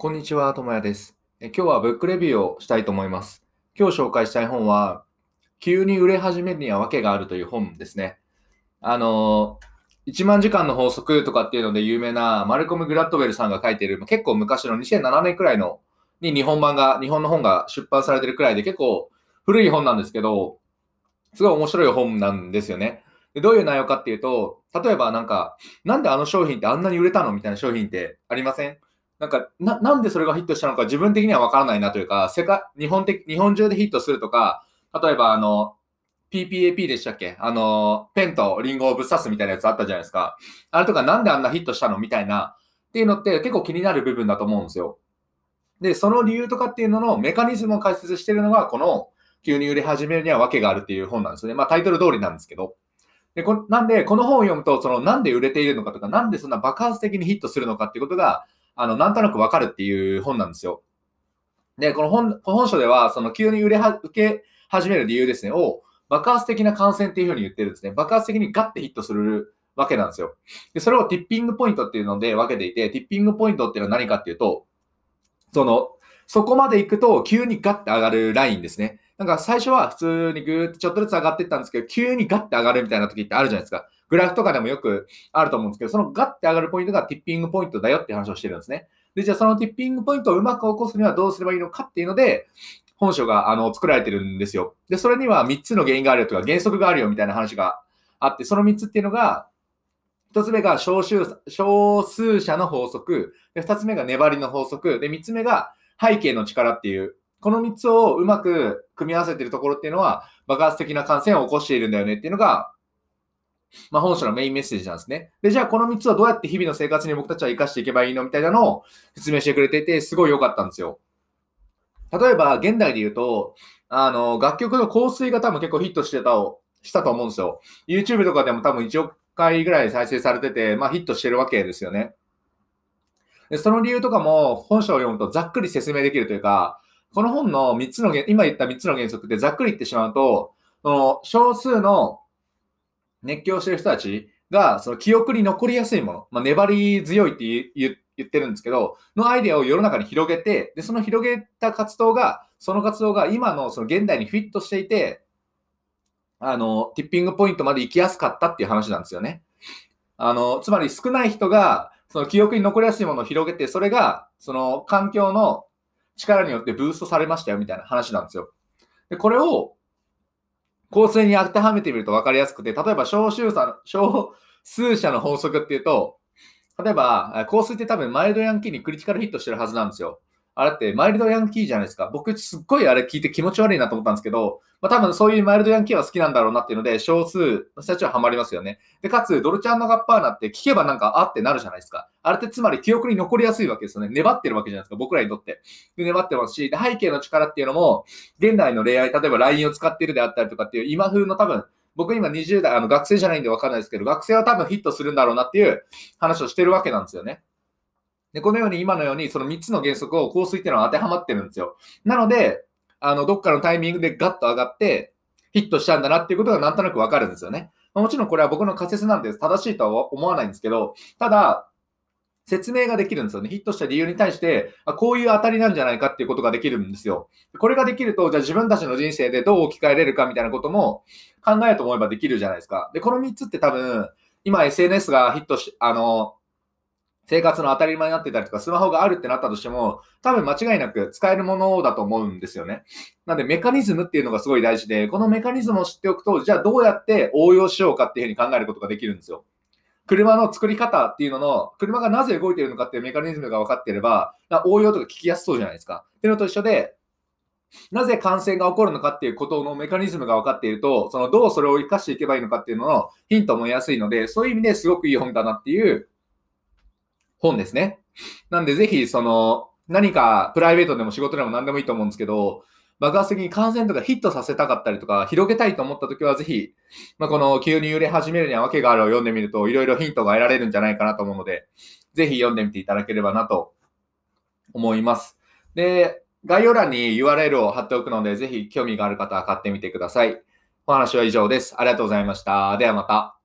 こんにちは、ともやです。今日はブックレビューをしたいと思います。今日紹介したい本は、急に売れ始めるには訳があるという本ですね。あの、1万時間の法則とかっていうので有名なマルコム・グラッドウェルさんが書いている、結構昔の2007年くらいのに日本版が、日本の本が出版されてるくらいで結構古い本なんですけど、すごい面白い本なんですよね。でどういう内容かっていうと、例えばなんか、なんであの商品ってあんなに売れたのみたいな商品ってありません？なんかな、なんでそれがヒットしたのか自分的にはわからないなというか、世界、日本的、日本中でヒットするとか、例えばあの、PPAP でしたっけ？あの、ペンとリンゴをぶっ刺すみたいなやつあったじゃないですか。あれとかなんであんなヒットしたのみたいな、っていうのって結構気になる部分だと思うんですよ。で、その理由とかっていうののメカニズムを解説してるのが、この急に売れ始めるには訳があるっていう本なんですね。まあタイトル通りなんですけど。でこなんで、この本を読むと、そのなんで売れているのかとか、なんでそんな爆発的にヒットするのかっていうことが、あの、なんとなくわかるっていう本なんですよ。で、この本、本書では、その急に売れは、受け始める理由ですね、を爆発的な感染っていうふうに言ってるんですね。爆発的にガッてヒットするわけなんですよ。で、それをティッピングポイントっていうので分けていて、ティッピングポイントっていうのは何かっていうと、その、そこまで行くと急にガッて上がるラインですね。なんか最初は普通にぐーっとちょっとずつ上がっていったんですけど、急にガッて上がるみたいな時ってあるじゃないですか。グラフとかでもよくあると思うんですけど、そのガッて上がるポイントがティッピングポイントだよって話をしてるんですね。で、じゃあそのティッピングポイントをうまく起こすにはどうすればいいのかっていうので、本書があの作られてるんですよ。で、それには3つの原因があるよとか原則があるよみたいな話があって、その3つっていうのが、1つ目が少数少数者の法則、で2つ目が粘りの法則、で3つ目が背景の力っていう、この3つをうまく組み合わせているところっていうのは爆発的な感染を起こしているんだよねっていうのがまあ、本書のメインメッセージなんですね。で、じゃあこの3つはどうやって日々の生活に僕たちは活かしていけばいいのみたいなのを説明してくれていて、すごい良かったんですよ。例えば、現代で言うと、あの、楽曲の香水が多分結構ヒットしてたをしたと思うんですよ。YouTube とかでも多分1億回ぐらい再生されてて、まあヒットしてるわけですよね。でその理由とかも本書を読むとざっくり説明できるというか、この本の3つの原、今言った3つの原則ってざっくり言ってしまうと、その少数の熱狂してる人たちが、その記憶に残りやすいもの、まあ、粘り強いって言ってるんですけど、のアイデアを世の中に広げて、で、その広げた活動が、その活動が今のその現代にフィットしていて、あの、ティッピングポイントまで行きやすかったっていう話なんですよね。あの、つまり少ない人が、その記憶に残りやすいものを広げて、それが、その環境の力によってブーストされましたよみたいな話なんですよ。で、これを、構成に当てはめてみると分かりやすくて、例えば少数者の、少数者の法則っていうと、例えば、香水って多分マイルドヤンキーにクリティカルヒットしてるはずなんですよ。あれってマイルドヤンキーじゃないですか。僕すっごいあれ聞いて気持ち悪いなと思ったんですけど、まあ、多分そういうマイルドヤンキーは好きなんだろうなっていうので、少数の人たちはハマりますよね。で、かつ、ドルチャンのガッパーナって聞けばなんかあってなるじゃないですか。あれってつまり記憶に残りやすいわけですよね。粘ってるわけじゃないですか。僕らにとって。で、粘ってますし、で背景の力っていうのも、現代の恋愛、例えば LINE を使ってるであったりとかっていう今風の多分、僕今20代、あの学生じゃないんでわかんないですけど、学生は多分ヒットするんだろうなっていう話をしてるわけなんですよね。で、このように今のようにその3つの原則を香水っていうのは当てはまってるんですよ。なので、あの、どっかのタイミングでガッと上がって、ヒットしたんだなっていうことがなんとなくわかるんですよね。もちろんこれは僕の仮説なんで正しいとは思わないんですけど、ただ、説明ができるんですよね。ヒットした理由に対して、あこういう当たりなんじゃないかっていうことができるんですよ。これができると、じゃあ自分たちの人生でどう置き換えれるかみたいなことも考えようと思えばできるじゃないですか。で、この3つって多分、今 SNS がヒットし、あの、生活の当たり前になってたりとか、スマホがあるってなったとしても、多分間違いなく使えるものだと思うんですよね。なんで、メカニズムっていうのがすごい大事で、このメカニズムを知っておくと、じゃあどうやって応用しようかっていうふうに考えることができるんですよ。車の作り方っていうのの、車がなぜ動いてるのかっていうメカニズムが分かってれば、応用とか聞きやすそうじゃないですか。っていうのと一緒で、なぜ感染が起こるのかっていうことのメカニズムが分かっていると、そのどうそれを活かしていけばいいのかっていうののヒントも得やすいので、そういう意味ですごくいい本だなっていう本ですね。なんでぜひ、その、何かプライベートでも仕事でも何でもいいと思うんですけど、爆発的に感染とかヒットさせたかったりとか、広げたいと思った時はぜひ、まあ、この急に揺れ始めるには訳があるを読んでみると、いろいろヒントが得られるんじゃないかなと思うので、ぜひ読んでみていただければなと思います。で、概要欄に URL を貼っておくので、ぜひ興味がある方は買ってみてください。お話は以上です。ありがとうございました。ではまた。